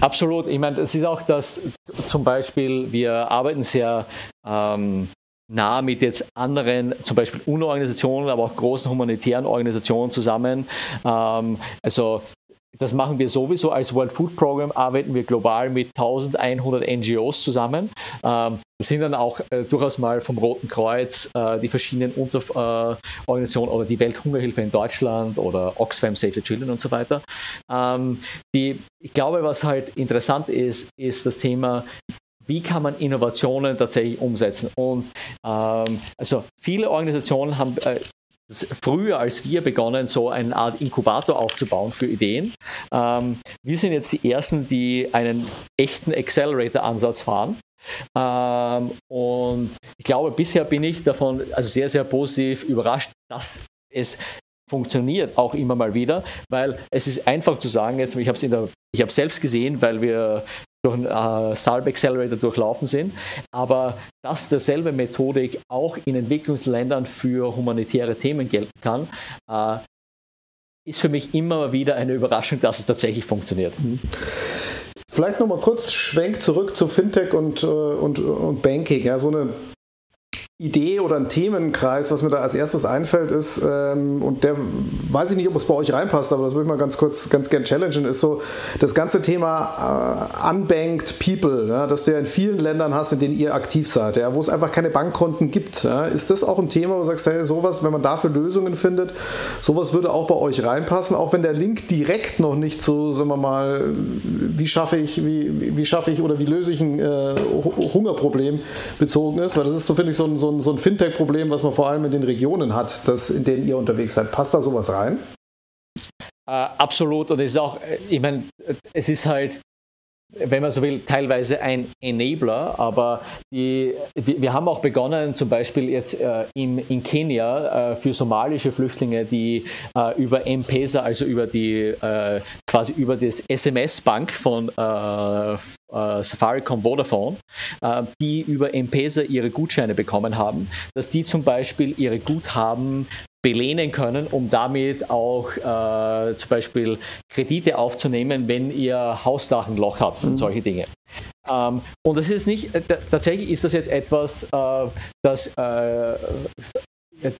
Absolut. Ich meine, es ist auch das, zum Beispiel, wir arbeiten sehr ähm, nah mit jetzt anderen, zum Beispiel UNO-Organisationen, aber auch großen humanitären Organisationen zusammen. Ähm, also das machen wir sowieso als World Food Program, arbeiten wir global mit 1100 NGOs zusammen. Ähm, das sind dann auch äh, durchaus mal vom Roten Kreuz äh, die verschiedenen Unterorganisationen äh, oder die Welthungerhilfe in Deutschland oder Oxfam Save the Children und so weiter. Ähm, die, ich glaube, was halt interessant ist, ist das Thema, wie kann man Innovationen tatsächlich umsetzen? Und ähm, also viele Organisationen haben äh, früher als wir begonnen, so eine Art Inkubator aufzubauen für Ideen. Ähm, wir sind jetzt die Ersten, die einen echten Accelerator-Ansatz fahren. Ähm, und ich glaube, bisher bin ich davon also sehr, sehr positiv überrascht, dass es funktioniert auch immer mal wieder, weil es ist einfach zu sagen, jetzt, ich habe es selbst gesehen, weil wir durch einen äh, Startup Accelerator durchlaufen sind, aber dass derselbe Methodik auch in Entwicklungsländern für humanitäre Themen gelten kann, äh, ist für mich immer wieder eine Überraschung, dass es tatsächlich funktioniert. Mhm. Vielleicht nochmal kurz Schwenk zurück zu Fintech und, äh, und, und Banking. Ja, so eine Idee oder ein Themenkreis, was mir da als erstes einfällt, ist, ähm, und der weiß ich nicht, ob es bei euch reinpasst, aber das würde ich mal ganz kurz, ganz gern challengen, ist so das ganze Thema äh, unbanked people, ja, dass du ja in vielen Ländern hast, in denen ihr aktiv seid, ja, wo es einfach keine Bankkonten gibt. Ja. Ist das auch ein Thema, wo du sagst, hey, sowas, wenn man dafür Lösungen findet, sowas würde auch bei euch reinpassen, auch wenn der Link direkt noch nicht so, sagen wir mal, wie schaffe ich, wie, wie schaffe ich oder wie löse ich ein äh, Hungerproblem bezogen ist, weil das ist so, finde ich, so ein, so ein, so ein Fintech-Problem, was man vor allem in den Regionen hat, das, in denen ihr unterwegs seid. Passt da sowas rein? Äh, absolut. Und es ist auch, äh, ich meine, es ist halt, wenn man so will, teilweise ein Enabler, aber die, wir haben auch begonnen, zum Beispiel jetzt äh, in, in Kenia äh, für somalische Flüchtlinge, die äh, über M-Pesa, also über die äh, quasi über das SMS-Bank von äh, äh, Safaricom Vodafone, die über M-Pesa ihre Gutscheine bekommen haben, dass die zum Beispiel ihre Guthaben belehnen können, um damit auch äh, zum Beispiel Kredite aufzunehmen, wenn ihr Hausdach ein Loch hat und mhm. solche Dinge. Ähm, und das ist nicht, äh, tatsächlich ist das jetzt etwas, äh, das äh,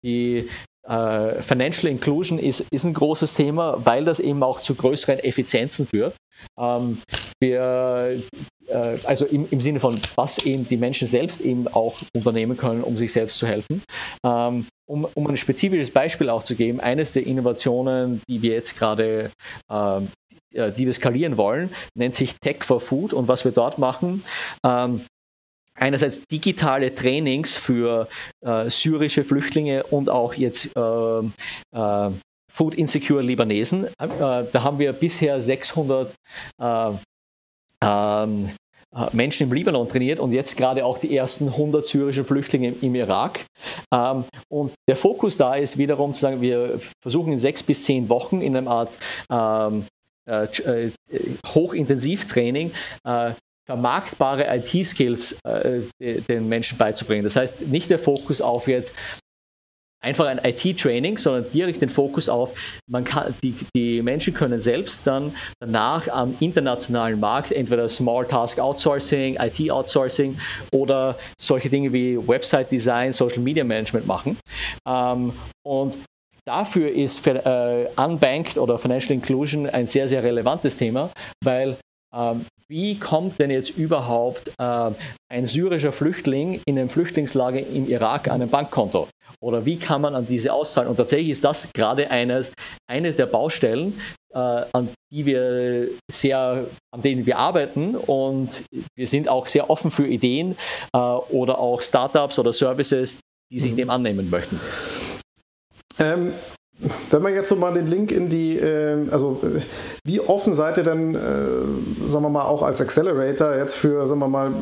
die äh, Financial Inclusion ist, ist ein großes Thema, weil das eben auch zu größeren Effizienzen führt. Ähm, wir, äh, also im, im, Sinne von, was eben die Menschen selbst eben auch unternehmen können, um sich selbst zu helfen. Ähm, um, um ein spezifisches Beispiel auch zu geben, eines der Innovationen, die wir jetzt gerade ähm, äh, die wir skalieren wollen, nennt sich Tech for Food und was wir dort machen, ähm, einerseits digitale Trainings für äh, syrische Flüchtlinge und auch jetzt äh, äh, Food Insecure Libanesen. Äh, da haben wir bisher 600 äh, ähm, äh, Menschen im Libanon trainiert und jetzt gerade auch die ersten 100 syrischen Flüchtlinge im Irak. Ähm, und der Fokus da ist wiederum zu sagen, wir versuchen in sechs bis zehn Wochen in einer Art ähm, äh, Hochintensivtraining äh, vermarktbare IT-Skills äh, den Menschen beizubringen. Das heißt, nicht der Fokus auf jetzt einfach ein IT-Training, sondern direkt den Fokus auf, man kann, die, die Menschen können selbst dann danach am internationalen Markt entweder Small Task Outsourcing, IT Outsourcing oder solche Dinge wie Website Design, Social Media Management machen. Ähm, und Dafür ist äh, Unbanked oder Financial Inclusion ein sehr, sehr relevantes Thema, weil wie kommt denn jetzt überhaupt äh, ein syrischer Flüchtling in einem Flüchtlingslager im Irak an ein Bankkonto? Oder wie kann man an diese auszahlen? Und tatsächlich ist das gerade eines, eines der Baustellen, äh, an die wir sehr, an denen wir arbeiten und wir sind auch sehr offen für Ideen äh, oder auch Startups oder Services, die sich mhm. dem annehmen möchten. Ähm, wenn man jetzt so mal den Link in die, äh, also äh, wie offen seid ihr denn, äh, sagen wir mal, auch als Accelerator jetzt für, sagen wir mal,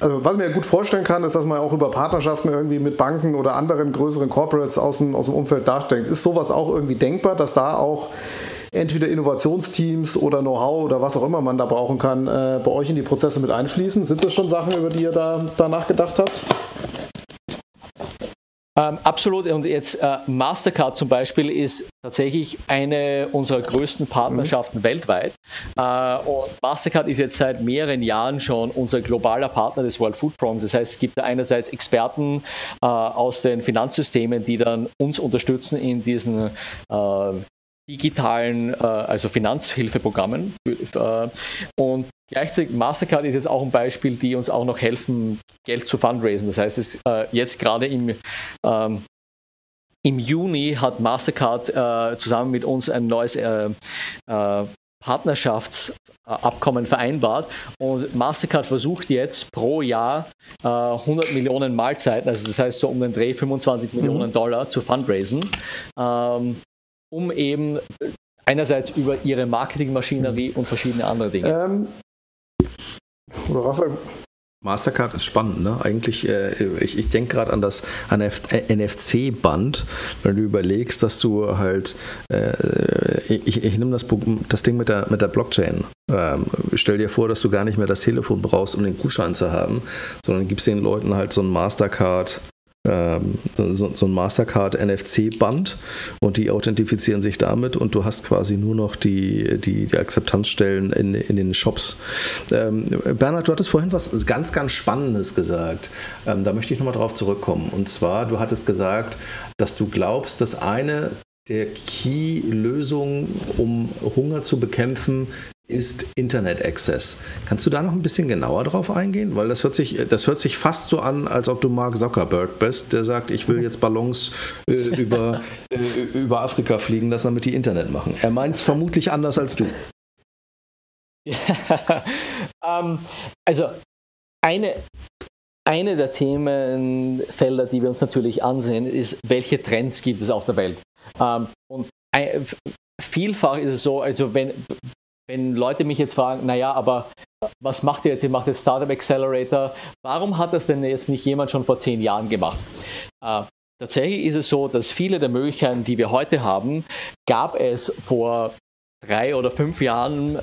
also was ich mir gut vorstellen kann, ist, dass man auch über Partnerschaften irgendwie mit Banken oder anderen größeren Corporates aus dem, aus dem Umfeld nachdenkt. Ist sowas auch irgendwie denkbar, dass da auch entweder Innovationsteams oder Know-how oder was auch immer man da brauchen kann, äh, bei euch in die Prozesse mit einfließen? Sind das schon Sachen, über die ihr da, da nachgedacht habt? Ähm, absolut. Und jetzt äh, Mastercard zum Beispiel ist tatsächlich eine unserer größten Partnerschaften mhm. weltweit. Äh, und Mastercard ist jetzt seit mehreren Jahren schon unser globaler Partner des World Food Programs. Das heißt, es gibt da einerseits Experten äh, aus den Finanzsystemen, die dann uns unterstützen in diesen äh, digitalen, äh, also Finanzhilfeprogrammen. Äh, und gleichzeitig Mastercard ist jetzt auch ein Beispiel, die uns auch noch helfen, Geld zu fundraisen. Das heißt, es, äh, jetzt gerade im ähm, im Juni hat Mastercard äh, zusammen mit uns ein neues äh, äh, Partnerschaftsabkommen vereinbart und Mastercard versucht jetzt pro Jahr äh, 100 Millionen Mahlzeiten, also das heißt so um den Dreh 25 mhm. Millionen Dollar zu fundraisen. Ähm, um eben einerseits über ihre Marketingmaschinerie und verschiedene andere Dinge. Ähm, Mastercard ist spannend, ne? Eigentlich, äh, ich, ich denke gerade an das NFC-Band, wenn du überlegst, dass du halt, äh, ich, ich nehme das, das Ding mit der, mit der Blockchain. Ähm, stell dir vor, dass du gar nicht mehr das Telefon brauchst, um den Gutschein zu haben, sondern gibst den Leuten halt so ein Mastercard so, so, ein Mastercard NFC-Band und die authentifizieren sich damit und du hast quasi nur noch die, die, die Akzeptanzstellen in, in den Shops. Ähm, Bernhard, du hattest vorhin was ganz, ganz Spannendes gesagt. Ähm, da möchte ich nochmal drauf zurückkommen. Und zwar, du hattest gesagt, dass du glaubst, dass eine der Key-Lösungen, um Hunger zu bekämpfen, ist Internet Access. Kannst du da noch ein bisschen genauer drauf eingehen? Weil das hört sich, das hört sich fast so an, als ob du Mark Zuckerberg bist, der sagt, ich will jetzt Ballons äh, über, äh, über Afrika fliegen lassen, damit die Internet machen. Er meint es vermutlich anders als du. Ja, ähm, also eine, eine der Themenfelder, die wir uns natürlich ansehen, ist, welche Trends gibt es auf der Welt? Ähm, und ein, vielfach ist es so, also wenn, wenn Leute mich jetzt fragen, naja, aber was macht ihr jetzt? Ihr macht jetzt Startup Accelerator. Warum hat das denn jetzt nicht jemand schon vor zehn Jahren gemacht? Äh, tatsächlich ist es so, dass viele der Möglichkeiten, die wir heute haben, gab es vor drei oder fünf Jahren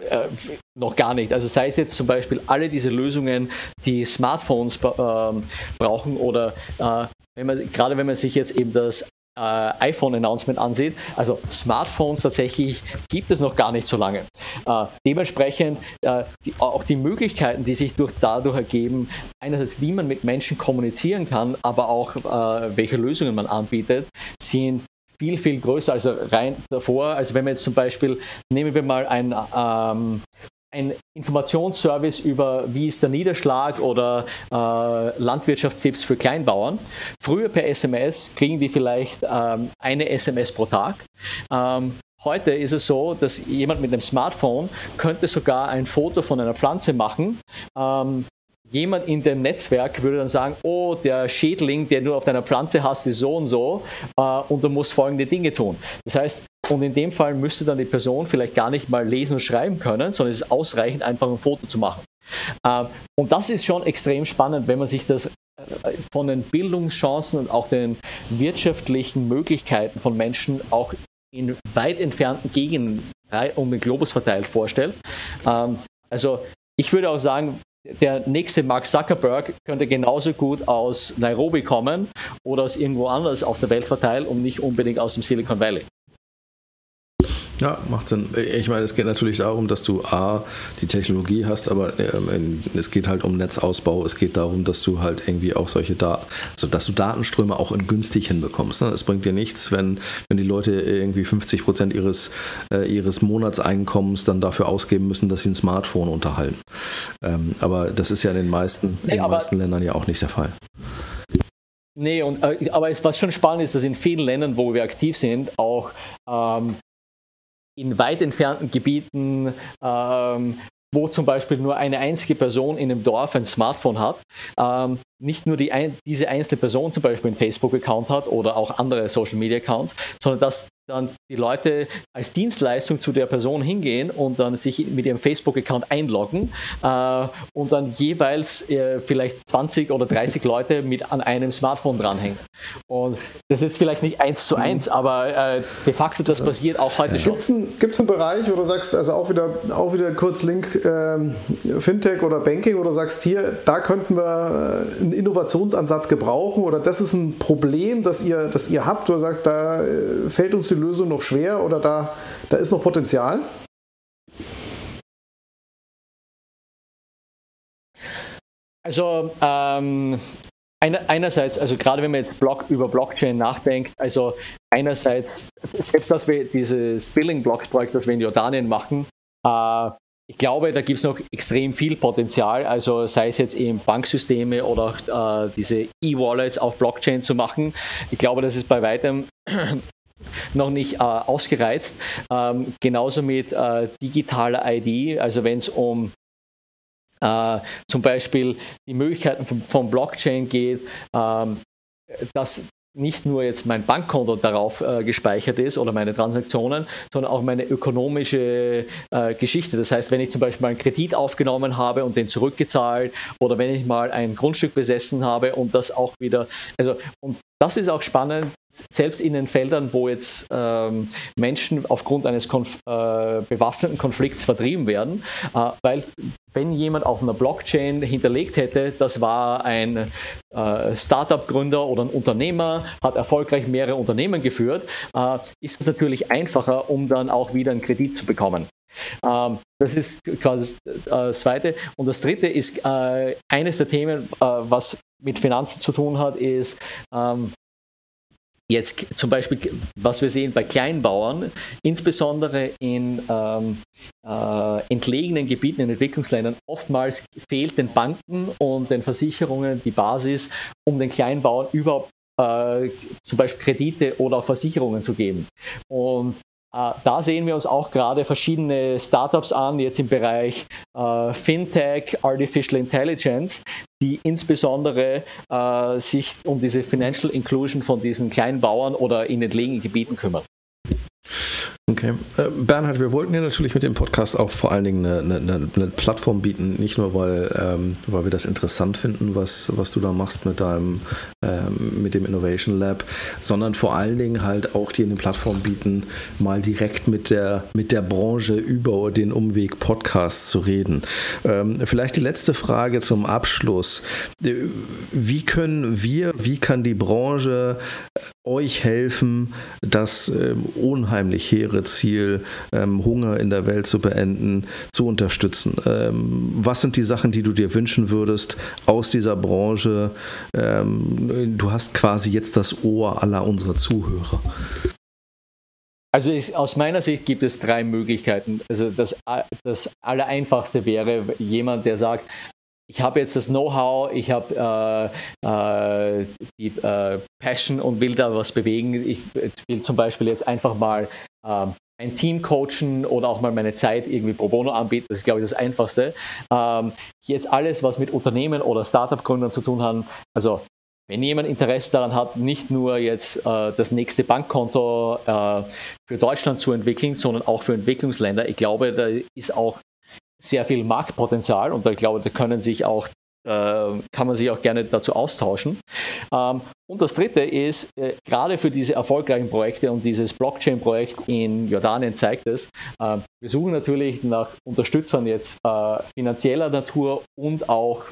äh, noch gar nicht. Also sei es jetzt zum Beispiel alle diese Lösungen, die Smartphones äh, brauchen oder äh, wenn man, gerade wenn man sich jetzt eben das äh, iPhone-Announcement ansieht. Also Smartphones tatsächlich gibt es noch gar nicht so lange. Äh, dementsprechend äh, die, auch die Möglichkeiten, die sich durch, dadurch ergeben, einerseits wie man mit Menschen kommunizieren kann, aber auch äh, welche Lösungen man anbietet, sind viel, viel größer, also rein davor. Also wenn wir jetzt zum Beispiel, nehmen wir mal ein ähm, ein Informationsservice über, wie ist der Niederschlag oder äh, Landwirtschaftstipps für Kleinbauern. Früher per SMS kriegen die vielleicht ähm, eine SMS pro Tag. Ähm, Heute ist es so, dass jemand mit einem Smartphone könnte sogar ein Foto von einer Pflanze machen, ähm, jemand in dem Netzwerk würde dann sagen, oh, der Schädling, der du auf deiner Pflanze hast, ist so und so äh, und du musst folgende Dinge tun. Das heißt, und in dem Fall müsste dann die Person vielleicht gar nicht mal lesen und schreiben können, sondern es ist ausreichend, einfach ein Foto zu machen. Äh, und das ist schon extrem spannend, wenn man sich das äh, von den Bildungschancen und auch den wirtschaftlichen Möglichkeiten von Menschen auch in weit entfernten Gegenden um den Globus verteilt vorstellt. Ähm, also ich würde auch sagen, der nächste Mark Zuckerberg könnte genauso gut aus Nairobi kommen oder aus irgendwo anders auf der Welt verteilt und nicht unbedingt aus dem Silicon Valley. Ja, macht Sinn. Ich meine, es geht natürlich darum, dass du A, die Technologie hast, aber ähm, es geht halt um Netzausbau. Es geht darum, dass du halt irgendwie auch solche Daten, also dass du Datenströme auch in günstig hinbekommst. Ne? Es bringt dir nichts, wenn, wenn die Leute irgendwie 50 Prozent ihres, äh, ihres Monatseinkommens dann dafür ausgeben müssen, dass sie ein Smartphone unterhalten. Ähm, aber das ist ja in den meisten, nee, in den meisten Ländern ja auch nicht der Fall. Nee, und, äh, aber es, was schon spannend ist, dass in vielen Ländern, wo wir aktiv sind, auch ähm, in weit entfernten Gebieten, ähm, wo zum Beispiel nur eine einzige Person in einem Dorf ein Smartphone hat, ähm, nicht nur die, diese einzelne Person zum Beispiel einen Facebook-Account hat oder auch andere Social-Media-Accounts, sondern dass dann die Leute als Dienstleistung zu der Person hingehen und dann sich mit ihrem Facebook-Account einloggen äh, und dann jeweils äh, vielleicht 20 oder 30 Leute mit an einem Smartphone dranhängen. Und das ist vielleicht nicht eins zu eins, mhm. aber äh, de facto das passiert auch heute schon. Gibt es einen Bereich, wo du sagst, also auch wieder, auch wieder kurz Link ähm, Fintech oder Banking, wo du sagst, hier, da könnten wir äh, einen Innovationsansatz gebrauchen oder das ist ein Problem, das ihr, das ihr habt, wo ihr sagt, da äh, fällt uns die Lösung noch schwer oder da, da ist noch Potenzial? Also ähm, einerseits, also gerade wenn man jetzt Block, über Blockchain nachdenkt, also einerseits, selbst dass wir dieses Billing-Block-Projekt, das wir in Jordanien machen, äh, ich glaube, da gibt es noch extrem viel Potenzial, also sei es jetzt eben Banksysteme oder äh, diese E-Wallets auf Blockchain zu machen. Ich glaube, das ist bei weitem noch nicht äh, ausgereizt. Ähm, genauso mit äh, digitaler ID, also wenn es um äh, zum Beispiel die Möglichkeiten von, von Blockchain geht, ähm, dass nicht nur jetzt mein Bankkonto darauf äh, gespeichert ist oder meine Transaktionen, sondern auch meine ökonomische äh, Geschichte. Das heißt, wenn ich zum Beispiel einen Kredit aufgenommen habe und den zurückgezahlt oder wenn ich mal ein Grundstück besessen habe und das auch wieder, also und das ist auch spannend, selbst in den Feldern, wo jetzt ähm, Menschen aufgrund eines Konf äh, bewaffneten Konflikts vertrieben werden, äh, weil wenn jemand auf einer Blockchain hinterlegt hätte, das war ein äh, Startup-Gründer oder ein Unternehmer, hat erfolgreich mehrere Unternehmen geführt, äh, ist es natürlich einfacher, um dann auch wieder einen Kredit zu bekommen. Ähm, das ist quasi das Zweite. Und das Dritte ist äh, eines der Themen, äh, was mit Finanzen zu tun hat, ist ähm, Jetzt zum Beispiel, was wir sehen bei Kleinbauern, insbesondere in ähm, äh, entlegenen Gebieten in Entwicklungsländern, oftmals fehlt den Banken und den Versicherungen die Basis, um den Kleinbauern überhaupt äh, zum Beispiel Kredite oder auch Versicherungen zu geben. Und äh, da sehen wir uns auch gerade verschiedene Startups an, jetzt im Bereich äh, Fintech, Artificial Intelligence, die insbesondere äh, sich um diese Financial Inclusion von diesen kleinen Bauern oder in entlegenen Gebieten kümmern. Okay. Äh, Bernhard, wir wollten ja natürlich mit dem Podcast auch vor allen Dingen eine, eine, eine Plattform bieten, nicht nur weil, ähm, weil wir das interessant finden, was, was du da machst mit deinem ähm, mit dem Innovation Lab, sondern vor allen Dingen halt auch dir eine Plattform bieten, mal direkt mit der, mit der Branche über den Umweg Podcast zu reden. Ähm, vielleicht die letzte Frage zum Abschluss. Wie können wir, wie kann die Branche euch helfen, das unheimlich hehre Ziel, ähm, Hunger in der Welt zu beenden, zu unterstützen? Ähm, was sind die Sachen, die du dir wünschen würdest aus dieser Branche? Ähm, du hast quasi jetzt das Ohr aller unserer Zuhörer. Also ist, aus meiner Sicht gibt es drei Möglichkeiten. Also das, das Allereinfachste wäre jemand, der sagt, ich habe jetzt das Know-how, ich habe äh, äh, die äh, Passion und will da was bewegen. Ich will zum Beispiel jetzt einfach mal ähm, ein Team coachen oder auch mal meine Zeit irgendwie pro bono anbieten. Das ist, glaube ich, das Einfachste. Ähm, jetzt alles, was mit Unternehmen oder Startup-Gründern zu tun hat, also wenn jemand Interesse daran hat, nicht nur jetzt äh, das nächste Bankkonto äh, für Deutschland zu entwickeln, sondern auch für Entwicklungsländer, ich glaube, da ist auch sehr viel Marktpotenzial und ich glaube, da können sich auch äh, kann man sich auch gerne dazu austauschen. Ähm, und das dritte ist, äh, gerade für diese erfolgreichen Projekte und dieses Blockchain-Projekt in Jordanien zeigt es, äh, wir suchen natürlich nach Unterstützern jetzt äh, finanzieller Natur und auch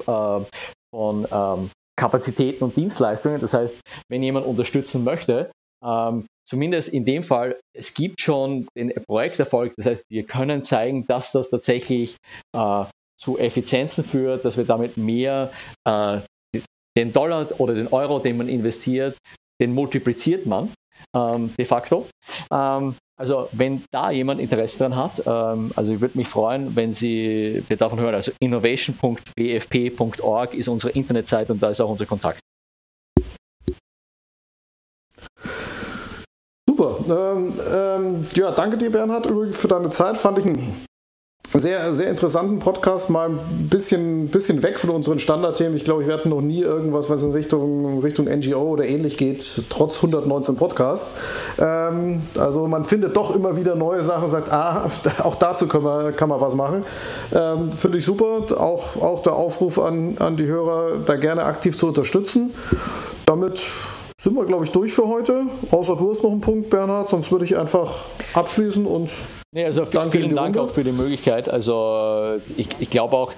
von ähm, Kapazitäten und Dienstleistungen. Das heißt, wenn jemand unterstützen möchte, ähm, zumindest in dem Fall, es gibt schon den Projekterfolg. Das heißt, wir können zeigen, dass das tatsächlich äh, zu Effizienzen führt, dass wir damit mehr äh, den Dollar oder den Euro, den man investiert, den multipliziert man ähm, de facto. Ähm, also wenn da jemand Interesse daran hat, ähm, also ich würde mich freuen, wenn Sie davon hören. Also innovation.bfp.org ist unsere Internetseite und da ist auch unser Kontakt. Super. Ähm, ähm, ja, danke dir, Bernhard, übrigens für deine Zeit. Fand ich ein sehr, sehr interessanten Podcast, mal ein bisschen, bisschen weg von unseren Standardthemen. Ich glaube, wir hatten noch nie irgendwas, was in Richtung, Richtung NGO oder ähnlich geht, trotz 119 Podcasts. Ähm, also man findet doch immer wieder neue Sachen, sagt, ah, auch dazu kann man, kann man was machen. Ähm, Finde ich super. Auch, auch der Aufruf an, an die Hörer, da gerne aktiv zu unterstützen. Damit sind wir, glaube ich, durch für heute. Außer du hast noch einen Punkt, Bernhard, sonst würde ich einfach abschließen und Nee, also vielen, vielen Dank Runde. auch für die Möglichkeit. Also ich, ich glaube auch,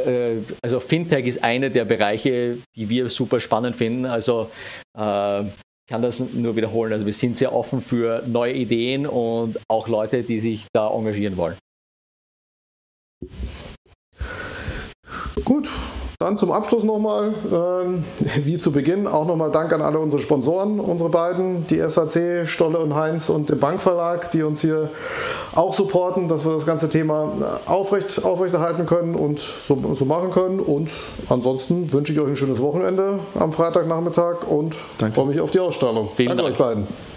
äh, also Fintech ist einer der Bereiche, die wir super spannend finden. Also äh, ich kann das nur wiederholen. Also wir sind sehr offen für neue Ideen und auch Leute, die sich da engagieren wollen. Gut, dann zum Abschluss nochmal, äh, wie zu Beginn, auch nochmal Dank an alle unsere Sponsoren, unsere beiden, die SAC, Stolle und Heinz und den Bankverlag, die uns hier auch supporten, dass wir das ganze Thema aufrecht, aufrechterhalten können und so, so machen können. Und ansonsten wünsche ich euch ein schönes Wochenende am Freitagnachmittag und freue mich auf die Ausstrahlung. Vielen Danke Dank. euch beiden.